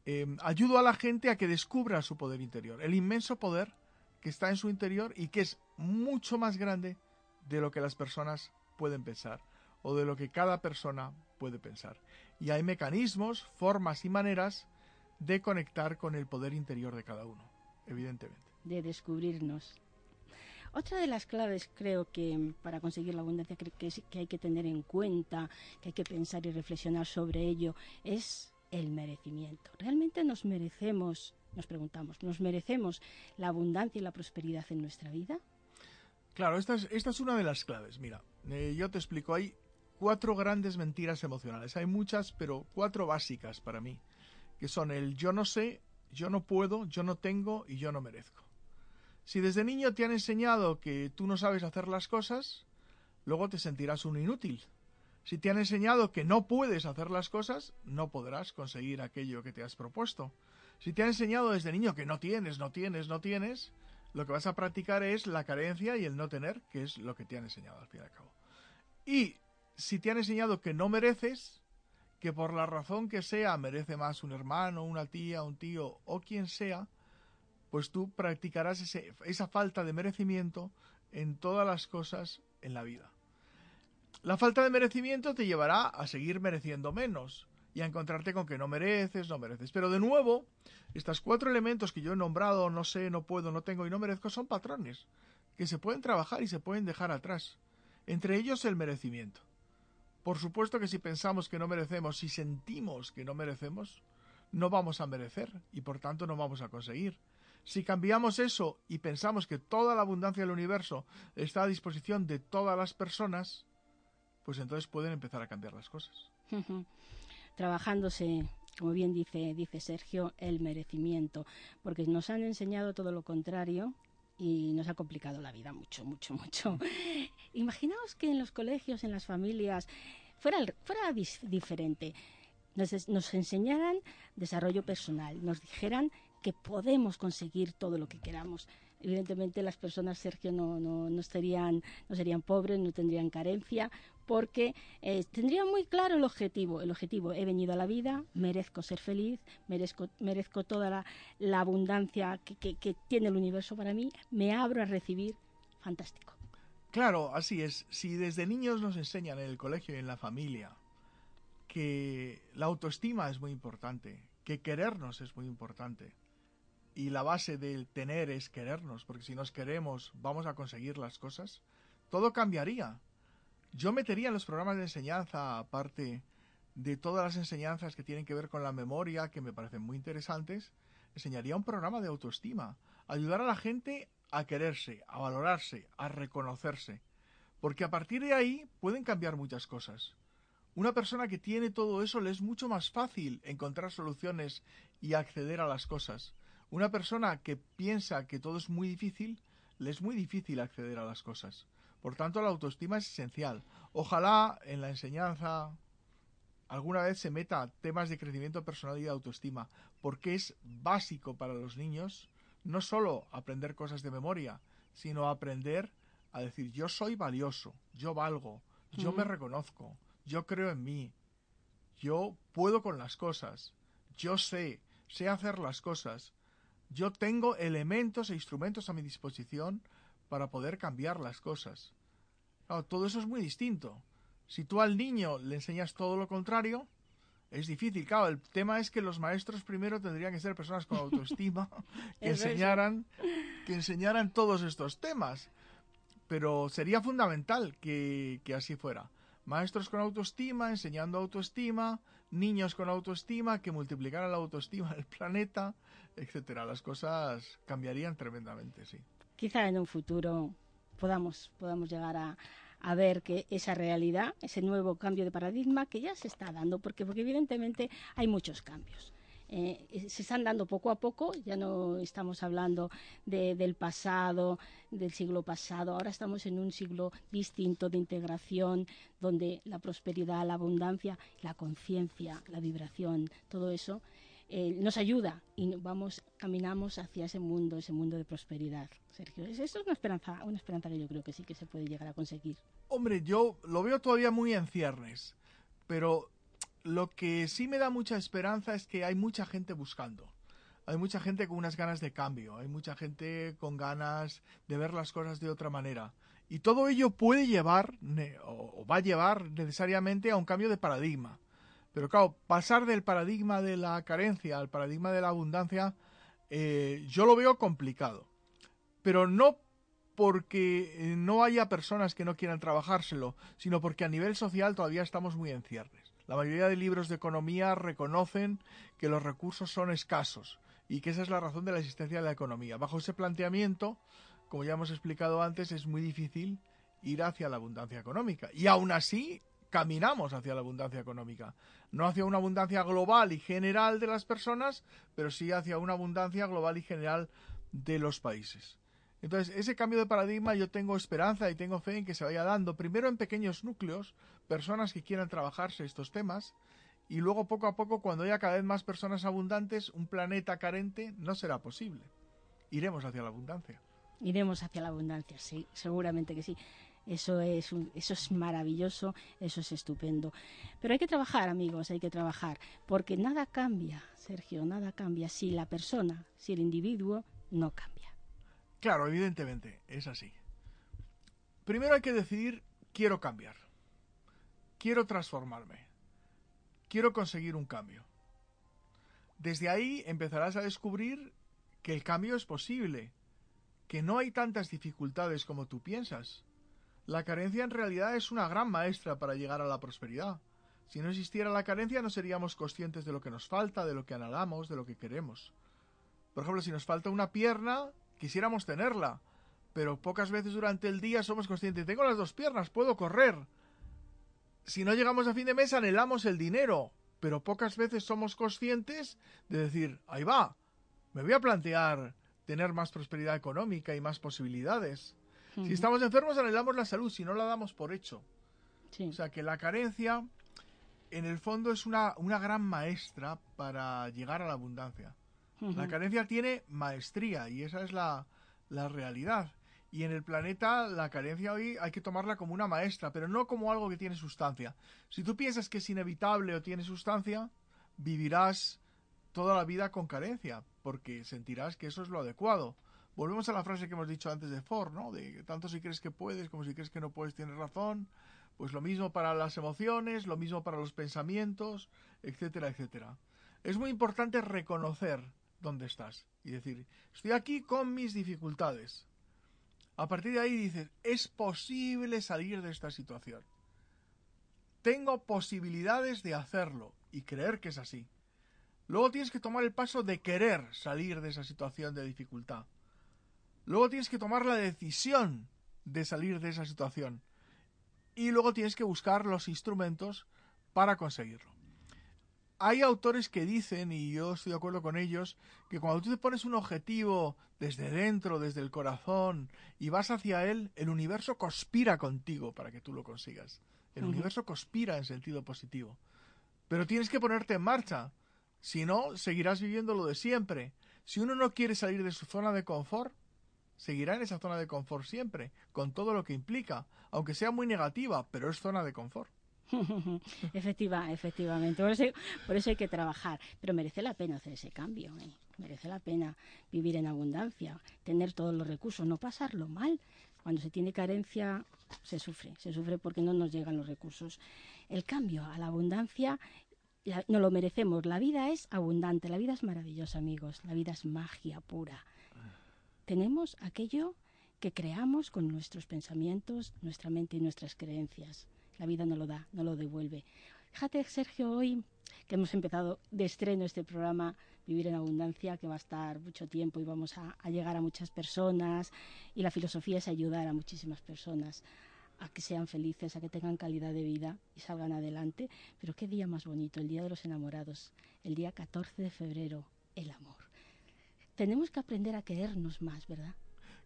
eh, ayudo a la gente a que descubra su poder interior, el inmenso poder que está en su interior y que es mucho más grande de lo que las personas pueden pensar o de lo que cada persona puede pensar. Y hay mecanismos, formas y maneras de conectar con el poder interior de cada uno, evidentemente. de descubrirnos. Otra de las claves creo que para conseguir la abundancia que, hay que tener en cuenta, que hay que pensar y reflexionar sobre ello, es el merecimiento. ¿Realmente nos merecemos, nos preguntamos, nos merecemos la abundancia y la prosperidad en nuestra vida? Claro, esta es, esta es una de las claves. Mira, eh, yo te explico, hay cuatro grandes mentiras emocionales. Hay muchas, pero cuatro básicas para mí, que son el yo no sé, yo no puedo, yo no tengo y yo no merezco. Si desde niño te han enseñado que tú no sabes hacer las cosas, luego te sentirás un inútil. Si te han enseñado que no puedes hacer las cosas, no podrás conseguir aquello que te has propuesto. Si te han enseñado desde niño que no tienes, no tienes, no tienes, lo que vas a practicar es la carencia y el no tener, que es lo que te han enseñado al fin y al cabo. Y si te han enseñado que no mereces, que por la razón que sea merece más un hermano, una tía, un tío o quien sea, pues tú practicarás esa falta de merecimiento en todas las cosas en la vida. La falta de merecimiento te llevará a seguir mereciendo menos y a encontrarte con que no mereces, no mereces. Pero de nuevo, estos cuatro elementos que yo he nombrado, no sé, no puedo, no tengo y no merezco, son patrones que se pueden trabajar y se pueden dejar atrás. Entre ellos el merecimiento. Por supuesto que si pensamos que no merecemos, si sentimos que no merecemos, no vamos a merecer y por tanto no vamos a conseguir. Si cambiamos eso y pensamos que toda la abundancia del universo está a disposición de todas las personas, pues entonces pueden empezar a cambiar las cosas. Trabajándose, como bien dice, dice Sergio, el merecimiento, porque nos han enseñado todo lo contrario y nos ha complicado la vida mucho, mucho, mucho. Imaginaos que en los colegios, en las familias, fuera, fuera diferente. Nos, nos enseñaran desarrollo personal, nos dijeran que podemos conseguir todo lo que queramos. Evidentemente las personas, Sergio, no, no, no, serían, no serían pobres, no tendrían carencia, porque eh, tendrían muy claro el objetivo. El objetivo, he venido a la vida, merezco ser feliz, merezco, merezco toda la, abundancia que, que, que tiene el universo para mí, me abro a recibir, fantástico. Claro, así es. Si desde niños nos enseñan en el colegio y en la familia que la autoestima es muy importante, que querernos es muy importante, y la base del tener es querernos, porque si nos queremos vamos a conseguir las cosas, todo cambiaría. Yo metería en los programas de enseñanza, aparte de todas las enseñanzas que tienen que ver con la memoria, que me parecen muy interesantes, enseñaría un programa de autoestima, ayudar a la gente a quererse, a valorarse, a reconocerse, porque a partir de ahí pueden cambiar muchas cosas. Una persona que tiene todo eso le es mucho más fácil encontrar soluciones y acceder a las cosas. Una persona que piensa que todo es muy difícil, le es muy difícil acceder a las cosas. Por tanto, la autoestima es esencial. Ojalá en la enseñanza alguna vez se meta temas de crecimiento personal y de autoestima, porque es básico para los niños no solo aprender cosas de memoria, sino aprender a decir yo soy valioso, yo valgo, yo me reconozco, yo creo en mí, yo puedo con las cosas, yo sé, sé hacer las cosas, yo tengo elementos e instrumentos a mi disposición para poder cambiar las cosas. todo eso es muy distinto. Si tú al niño le enseñas todo lo contrario, es difícil. Claro, el tema es que los maestros primero tendrían que ser personas con autoestima que enseñaran, que enseñaran todos estos temas. Pero sería fundamental que, que así fuera. Maestros con autoestima, enseñando autoestima, niños con autoestima, que multiplicaran la autoestima en el planeta, etcétera. Las cosas cambiarían tremendamente, sí. Quizá en un futuro podamos, podamos llegar a, a ver que esa realidad, ese nuevo cambio de paradigma que ya se está dando, porque, porque evidentemente hay muchos cambios. Eh, se están dando poco a poco, ya no estamos hablando de, del pasado, del siglo pasado, ahora estamos en un siglo distinto de integración, donde la prosperidad, la abundancia, la conciencia, la vibración, todo eso eh, nos ayuda y vamos, caminamos hacia ese mundo, ese mundo de prosperidad. Sergio, eso es una esperanza, una esperanza que yo creo que sí que se puede llegar a conseguir. Hombre, yo lo veo todavía muy en ciernes, pero lo que sí me da mucha esperanza es que hay mucha gente buscando. Hay mucha gente con unas ganas de cambio, hay mucha gente con ganas de ver las cosas de otra manera. Y todo ello puede llevar, o va a llevar necesariamente a un cambio de paradigma. Pero claro, pasar del paradigma de la carencia al paradigma de la abundancia, eh, yo lo veo complicado. Pero no porque eh, no haya personas que no quieran trabajárselo, sino porque a nivel social todavía estamos muy en ciernes. La mayoría de libros de economía reconocen que los recursos son escasos y que esa es la razón de la existencia de la economía. Bajo ese planteamiento, como ya hemos explicado antes, es muy difícil ir hacia la abundancia económica. Y aún así, caminamos hacia la abundancia económica. No hacia una abundancia global y general de las personas, pero sí hacia una abundancia global y general de los países. Entonces, ese cambio de paradigma yo tengo esperanza y tengo fe en que se vaya dando, primero en pequeños núcleos, personas que quieran trabajarse estos temas, y luego poco a poco, cuando haya cada vez más personas abundantes, un planeta carente no será posible. Iremos hacia la abundancia. Iremos hacia la abundancia, sí, seguramente que sí. Eso es, eso es maravilloso, eso es estupendo. Pero hay que trabajar, amigos, hay que trabajar, porque nada cambia, Sergio, nada cambia si la persona, si el individuo no cambia. Claro, evidentemente, es así. Primero hay que decidir, quiero cambiar, quiero transformarme, quiero conseguir un cambio. Desde ahí empezarás a descubrir que el cambio es posible, que no hay tantas dificultades como tú piensas. La carencia en realidad es una gran maestra para llegar a la prosperidad. Si no existiera la carencia no seríamos conscientes de lo que nos falta, de lo que anhelamos, de lo que queremos. Por ejemplo, si nos falta una pierna, quisiéramos tenerla, pero pocas veces durante el día somos conscientes, tengo las dos piernas, puedo correr. Si no llegamos a fin de mes anhelamos el dinero, pero pocas veces somos conscientes de decir, ahí va, me voy a plantear tener más prosperidad económica y más posibilidades. Si estamos enfermos anhelamos la salud, si no la damos por hecho. O sea que la carencia en el fondo es una, una gran maestra para llegar a la abundancia. La carencia tiene maestría y esa es la, la realidad. Y en el planeta la carencia hoy hay que tomarla como una maestra, pero no como algo que tiene sustancia. Si tú piensas que es inevitable o tiene sustancia, vivirás toda la vida con carencia, porque sentirás que eso es lo adecuado. Volvemos a la frase que hemos dicho antes de Ford, ¿no? De tanto si crees que puedes como si crees que no puedes, tienes razón. Pues lo mismo para las emociones, lo mismo para los pensamientos, etcétera, etcétera. Es muy importante reconocer dónde estás y decir, estoy aquí con mis dificultades. A partir de ahí dices, es posible salir de esta situación. Tengo posibilidades de hacerlo y creer que es así. Luego tienes que tomar el paso de querer salir de esa situación de dificultad. Luego tienes que tomar la decisión de salir de esa situación. Y luego tienes que buscar los instrumentos para conseguirlo hay autores que dicen, y yo estoy de acuerdo con ellos, que cuando tú te pones un objetivo desde dentro, desde el corazón, y vas hacia él, el universo conspira contigo para que tú lo consigas. El universo conspira en sentido positivo. Pero tienes que ponerte en marcha. Si no, seguirás viviendo lo de siempre. Si uno no quiere salir de su zona de confort, seguirá en esa zona de confort siempre, con todo lo que implica, aunque sea muy negativa, pero es zona de confort. Efectiva, efectivamente. Por eso, por eso, hay que trabajar. Pero merece la pena hacer ese cambio. ¿eh? Merece la pena vivir en abundancia, tener todos los recursos, no pasarlo mal. Cuando se tiene carencia, se sufre. Se sufre porque no nos llegan los recursos. El cambio a la abundancia no lo merecemos. La vida es abundante, la vida es maravillosa, amigos. La vida es magia pura. Tenemos aquello que creamos con nuestros pensamientos, nuestra mente y nuestras creencias. La vida no lo da, no lo devuelve. Fíjate, Sergio, hoy que hemos empezado de estreno este programa Vivir en Abundancia, que va a estar mucho tiempo y vamos a, llegar a muchas personas. Y la filosofía es ayudar a muchísimas personas a que sean felices, a que tengan calidad de vida y salgan adelante. Pero qué día más bonito, el Día de los Enamorados, el día 14 de febrero, el amor. Tenemos que aprender a querernos más, ¿verdad?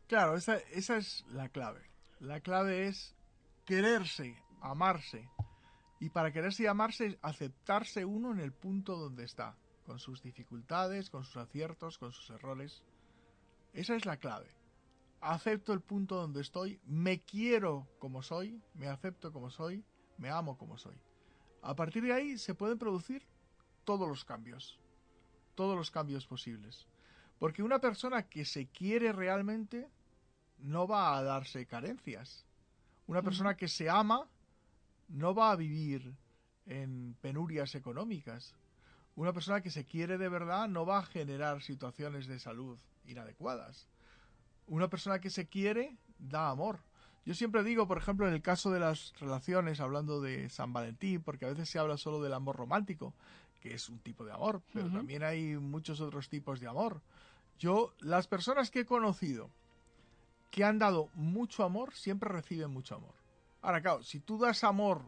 Claro, esa, esa es la clave. La clave es quererse, amarse. Y para quererse y amarse, aceptarse uno en el punto donde está, con sus dificultades, con sus aciertos, con sus errores. Esa es la clave. Acepto el punto donde estoy, me quiero como soy, me acepto como soy, me amo como soy. A partir de ahí se pueden producir todos los cambios, todos los cambios posibles. Porque una persona que se quiere realmente no va a darse carencias. Una persona que se ama no va a vivir en penurias económicas. Una persona que se quiere de verdad no va a generar situaciones de salud inadecuadas. Una persona que se quiere da amor. Yo siempre digo, por ejemplo, en el caso de las relaciones, hablando de San Valentín, porque a veces se habla solo del amor romántico, que es un tipo de amor, pero también hay muchos otros tipos de amor. Yo, las personas que he conocido que han dado mucho amor, siempre reciben mucho amor. Ahora, claro, si tú das amor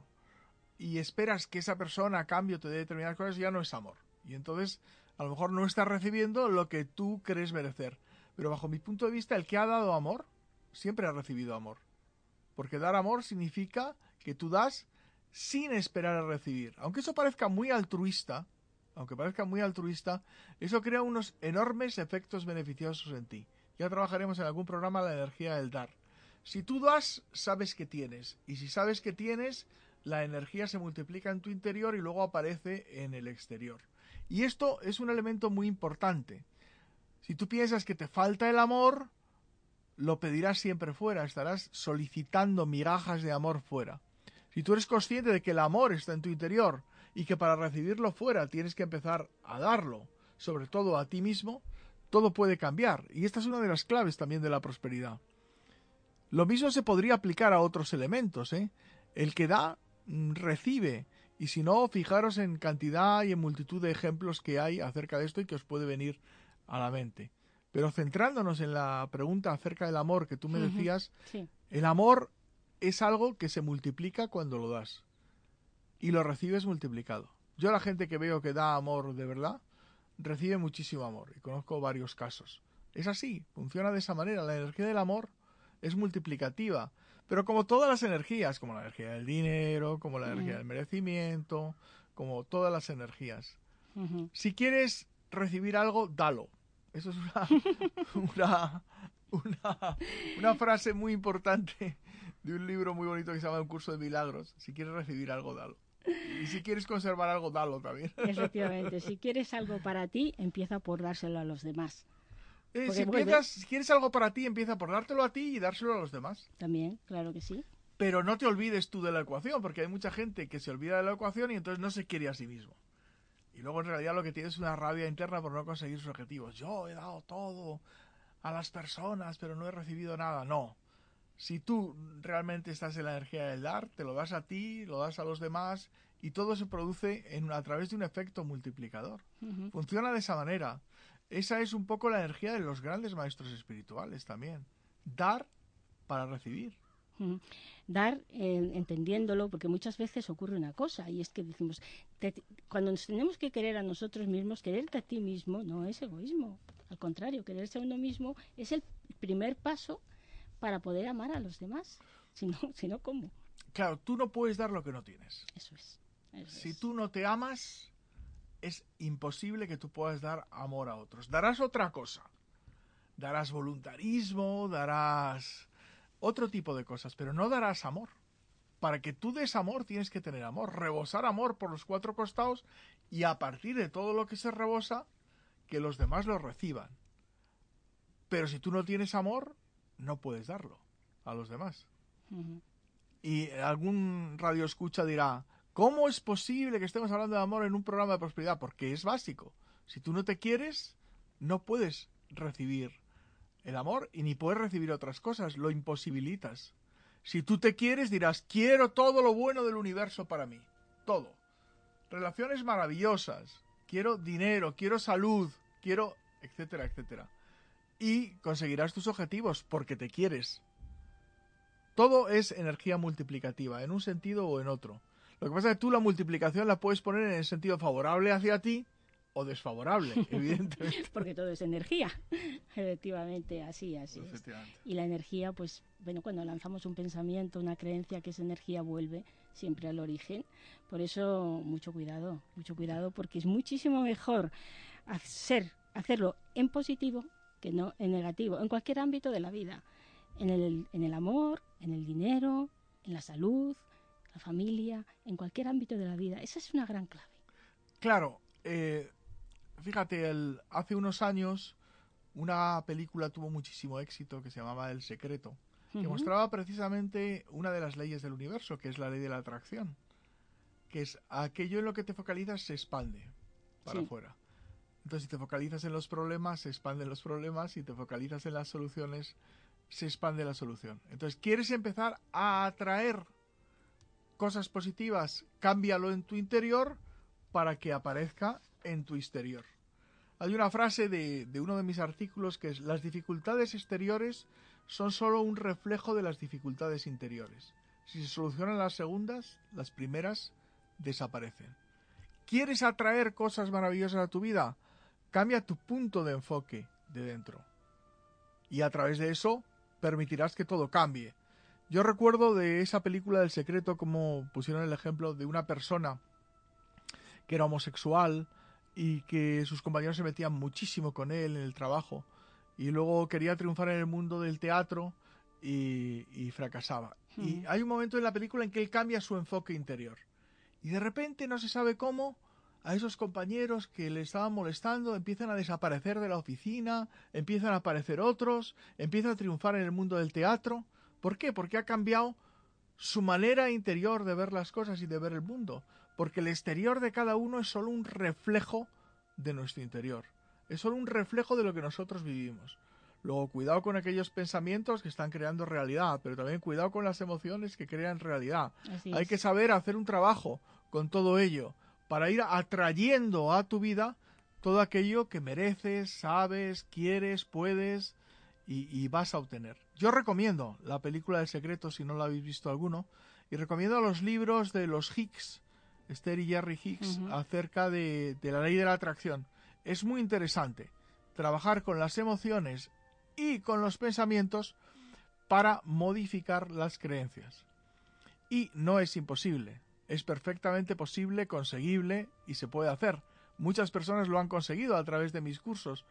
y esperas que esa persona a cambio te dé determinadas cosas, ya no es amor. Y entonces, a lo mejor no estás recibiendo lo que tú crees merecer. Pero bajo mi punto de vista, el que ha dado amor, siempre ha recibido amor. Porque dar amor significa que tú das sin esperar a recibir. Aunque eso parezca muy altruista, aunque parezca muy altruista, eso crea unos enormes efectos beneficiosos en ti. Ya trabajaremos en algún programa la energía del dar. Si tú das, sabes que tienes. Y si sabes que tienes, la energía se multiplica en tu interior y luego aparece en el exterior. Y esto es un elemento muy importante. Si tú piensas que te falta el amor, lo pedirás siempre fuera, estarás solicitando migajas de amor fuera. Si tú eres consciente de que el amor está en tu interior y que para recibirlo fuera tienes que empezar a darlo, sobre todo a ti mismo, todo puede cambiar. Y esta es una de las claves también de la prosperidad. Lo mismo se podría aplicar a otros elementos. ¿eh? El que da, mm, recibe. Y si no, fijaros en cantidad y en multitud de ejemplos que hay acerca de esto y que os puede venir a la mente. Pero centrándonos en la pregunta acerca del amor que tú me decías, el amor es algo que se multiplica cuando lo das y lo recibes multiplicado. Yo la gente que veo que da amor de verdad, recibe muchísimo amor y conozco varios casos. Es así, funciona de esa manera. La energía del amor es multiplicativa. Pero como todas las energías, como la energía del dinero, como la energía del merecimiento, como todas las energías. Si quieres recibir algo, dalo. Eso es una, una, una, frase muy importante de un libro muy bonito que se llama Un curso de milagros. Si quieres recibir algo, dalo. Y si quieres conservar algo, dalo también. Efectivamente, si quieres algo para ti, empieza por dárselo a los demás. Eh, si, si quieres algo para ti, empieza por dártelo a ti y dárselo a los demás. También, claro que sí. Pero no te olvides tú de la ecuación, porque hay mucha gente que se olvida de la ecuación y entonces no se quiere a sí mismo. Y luego en realidad lo que tiene es una rabia interna por no conseguir sus objetivos. Yo he dado todo a las personas, pero no he recibido nada. No. Si tú realmente estás en la energía del dar, te lo das a ti, lo das a los demás y todo se produce en, a través de un efecto multiplicador. Funciona de esa manera. Esa es un poco la energía de los grandes maestros espirituales también. Dar para recibir. Dar entendiéndolo, porque muchas veces ocurre una cosa, y es que decimos, cuando nos tenemos que querer a nosotros mismos, quererte a ti mismo no es egoísmo. Al contrario, quererse a uno mismo es el primer paso para poder amar a los demás. Si no, si no ¿cómo? Claro, tú no puedes dar lo que no tienes. Eso es. si tú no te amas, es imposible que tú puedas dar amor a otros. Darás otra cosa. Darás voluntarismo, darás otro tipo de cosas, pero no darás amor. Para que tú des amor tienes que tener amor, rebosar amor por los cuatro costados y a partir de todo lo que se rebosa, que los demás lo reciban. Pero si tú no tienes amor, no puedes darlo a los demás. Y algún radio escucha dirá, ¿Cómo es posible que estemos hablando de amor en un programa de prosperidad? Porque es básico. Si tú no te quieres, no puedes recibir el amor y ni puedes recibir otras cosas, lo imposibilitas. Si tú te quieres, dirás, quiero todo lo bueno del universo para mí. Todo. Relaciones maravillosas. Quiero dinero, quiero salud, quiero, etcétera, etcétera. Y conseguirás tus objetivos porque te quieres. Todo es energía multiplicativa, en un sentido o en otro. Lo que pasa es que tú la multiplicación la puedes poner en el sentido favorable hacia ti o desfavorable, evidentemente. Porque todo es energía, efectivamente, así, así es. Y la energía, pues, bueno, cuando lanzamos un pensamiento, una creencia que es energía, vuelve siempre al origen. Por eso, mucho cuidado, mucho cuidado, porque es muchísimo mejor hacer, hacerlo en positivo que no en negativo, en cualquier ámbito de la vida. En el, en el amor, en el dinero, en la salud, la familia, en cualquier ámbito de la vida. Esa es una gran clave. Claro, eh, fíjate, el, hace unos años una película tuvo muchísimo éxito que se llamaba El Secreto, que mostraba precisamente una de las leyes del universo, que es la ley de la atracción, que es aquello en lo que te focalizas se expande para afuera. Entonces, si te focalizas en los problemas, se expanden los problemas, si te focalizas en las soluciones, se expande la solución. Entonces, quieres empezar a atraer cosas positivas, cámbialo en tu interior para que aparezca en tu exterior. Hay una frase de, uno de mis artículos que es las dificultades exteriores son solo un reflejo de las dificultades interiores. Si se solucionan las segundas, las primeras desaparecen. ¿Quieres atraer cosas maravillosas a tu vida? Cambia tu punto de enfoque de dentro. Y a través de eso permitirás que todo cambie. Yo recuerdo de esa película del secreto como pusieron el ejemplo de una persona que era homosexual y que sus compañeros se metían muchísimo con él en el trabajo y luego quería triunfar en el mundo del teatro y, y fracasaba. Y hay un momento en la película en que él cambia su enfoque interior. Y de repente, no se sabe cómo, a esos compañeros que le estaban molestando empiezan a desaparecer de la oficina, empiezan a aparecer otros, empieza a triunfar en el mundo del teatro. ¿Por qué? Porque ha cambiado su manera interior de ver las cosas y de ver el mundo. Porque el exterior de cada uno es solo un reflejo de nuestro interior. Es solo un reflejo de lo que nosotros vivimos. Luego, cuidado con aquellos pensamientos que están creando realidad, pero también cuidado con las emociones que crean realidad. Hay que saber hacer un trabajo con todo ello para ir atrayendo a tu vida todo aquello que mereces, sabes, quieres, puedes y, vas a obtener. Yo recomiendo la película del secreto si no la habéis visto alguno y recomiendo los libros de los Hicks, Esther y Jerry Hicks, acerca de la ley de la atracción. Es muy interesante trabajar con las emociones y con los pensamientos para modificar las creencias. Y no es imposible, es perfectamente posible, conseguible y se puede hacer. Muchas personas lo han conseguido a través de mis cursos.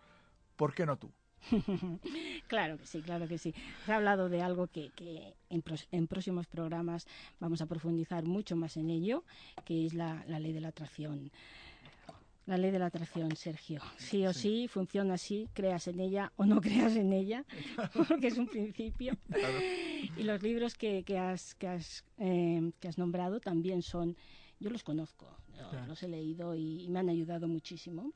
¿Por qué no tú? claro que sí, claro que sí. Has hablado de algo que, en, próximos programas vamos a profundizar mucho más en ello, que es la ley de la atracción la ley de la atracción, Sergio. Sí o sí. funciona así, creas en ella o no creas en ella, porque es un principio. Y los libros que, que, has, que, has, eh, que has nombrado también son, yo los conozco, los he leído y, me han ayudado muchísimo.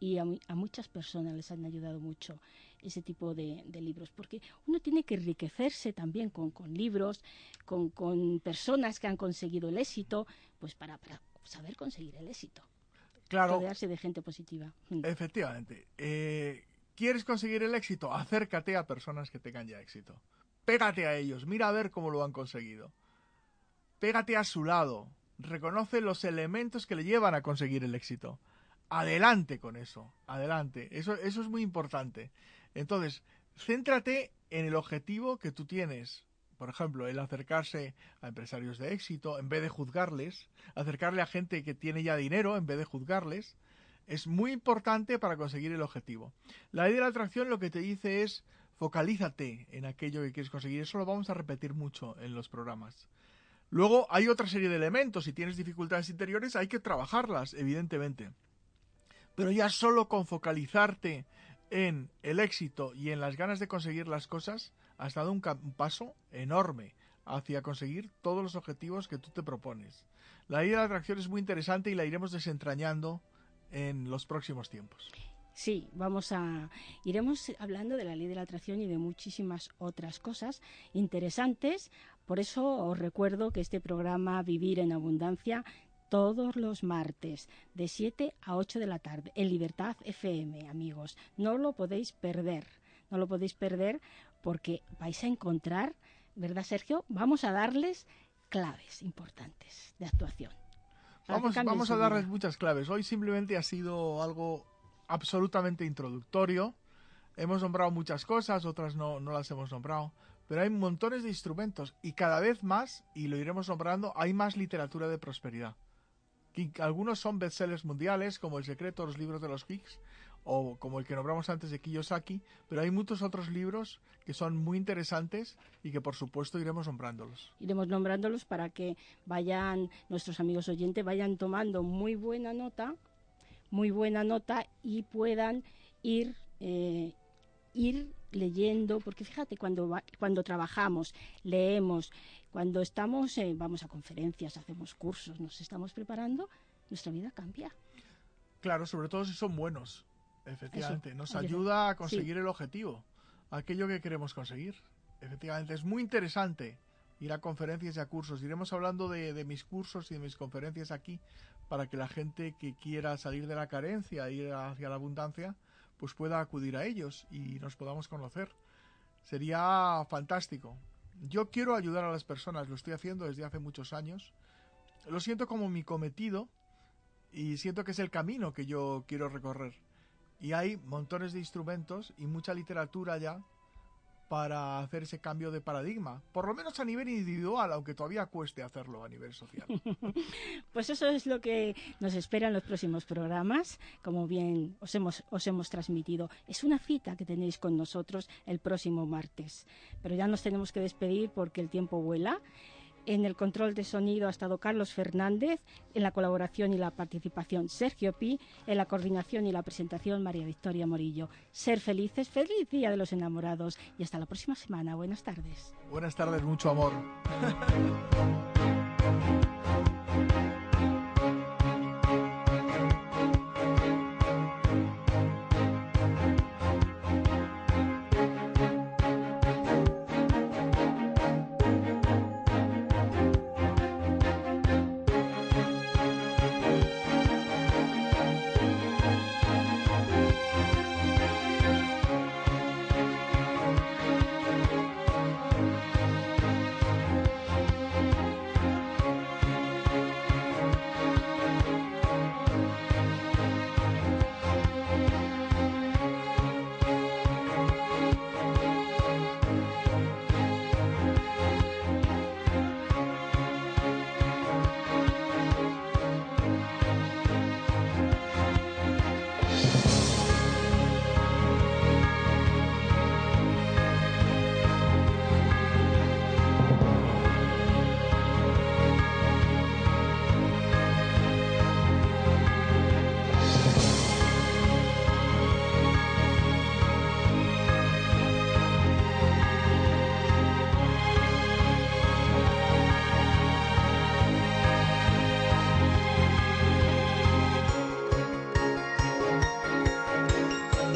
Y a, a, muchas personas les han ayudado mucho ese tipo de, de libros, porque uno tiene que enriquecerse también con, con libros, con, con, personas que han conseguido el éxito, pues para, para saber conseguir el éxito claro, rodearse de gente positiva. Mm. Efectivamente. Eh, ¿Quieres conseguir el éxito? Acércate a personas que tengan ya éxito. Pégate a ellos, mira a ver cómo lo han conseguido. Pégate a su lado, reconoce los elementos que le llevan a conseguir el éxito. Adelante con eso, adelante. Eso, eso es muy importante. Entonces, céntrate en el objetivo que tú tienes por ejemplo, el acercarse a empresarios de éxito en vez de juzgarles, acercarle a gente que tiene ya dinero en vez de juzgarles, es muy importante para conseguir el objetivo. La ley de la atracción lo que te dice es focalízate en aquello que quieres conseguir. Eso lo vamos a repetir mucho en los programas. Luego hay otra serie de elementos. Si tienes dificultades interiores hay que trabajarlas, evidentemente. Pero ya solo con focalizarte en el éxito y en las ganas de conseguir las cosas, has dado un, paso enorme hacia conseguir todos los objetivos que tú te propones. La ley de la atracción es muy interesante y la iremos desentrañando en los próximos tiempos. Sí, vamos a iremos hablando de la ley de la atracción y de muchísimas otras cosas interesantes. Por eso os recuerdo que este programa Vivir en Abundancia todos los martes de 7 a 8 de la tarde en Libertad FM, amigos. No lo podéis perder. No lo podéis perder porque vais a encontrar, ¿verdad, Sergio? Vamos a darles claves importantes de actuación. Vamos, vamos a darles muchas claves. Hoy simplemente ha sido algo absolutamente introductorio. Hemos nombrado muchas cosas, otras no, no las hemos nombrado, pero hay montones de instrumentos y cada vez más, y lo iremos nombrando, hay más literatura de prosperidad. Algunos son bestsellers mundiales, como El secreto, los libros de los Higgs, o como el que nombramos antes de Kiyosaki, pero hay muchos otros libros que son muy interesantes y que por supuesto iremos nombrándolos. Iremos nombrándolos para que vayan nuestros amigos oyentes vayan tomando muy buena nota, muy buena nota y puedan ir eh, ir leyendo, porque fíjate, cuando, cuando trabajamos, leemos, cuando estamos, eh, vamos a conferencias, hacemos cursos, nos estamos preparando, nuestra vida cambia. Claro, sobre todo si son buenos. Efectivamente, nos ayuda a conseguir el objetivo, aquello que queremos conseguir. Efectivamente, es muy interesante ir a conferencias y a cursos. Iremos hablando de, mis cursos y de mis conferencias aquí para que la gente que quiera salir de la carencia e ir hacia la abundancia, pues pueda acudir a ellos y nos podamos conocer. Sería fantástico. Yo quiero ayudar a las personas, lo estoy haciendo desde hace muchos años. Lo siento como mi cometido y siento que es el camino que yo quiero recorrer. Y hay montones de instrumentos y mucha literatura ya para hacer ese cambio de paradigma, por lo menos a nivel individual, aunque todavía cueste hacerlo a nivel social. Pues eso es lo que nos espera en los próximos programas, como bien os hemos, os hemos transmitido. Es una cita que tenéis con nosotros el próximo martes, pero ya nos tenemos que despedir porque el tiempo vuela. En el control de sonido ha estado Carlos Fernández, en la colaboración y la participación Sergio Pi, en la coordinación y la presentación María Victoria Morillo. Ser felices, feliz Día de los Enamorados y hasta la próxima semana. Buenas tardes. Buenas tardes, mucho amor.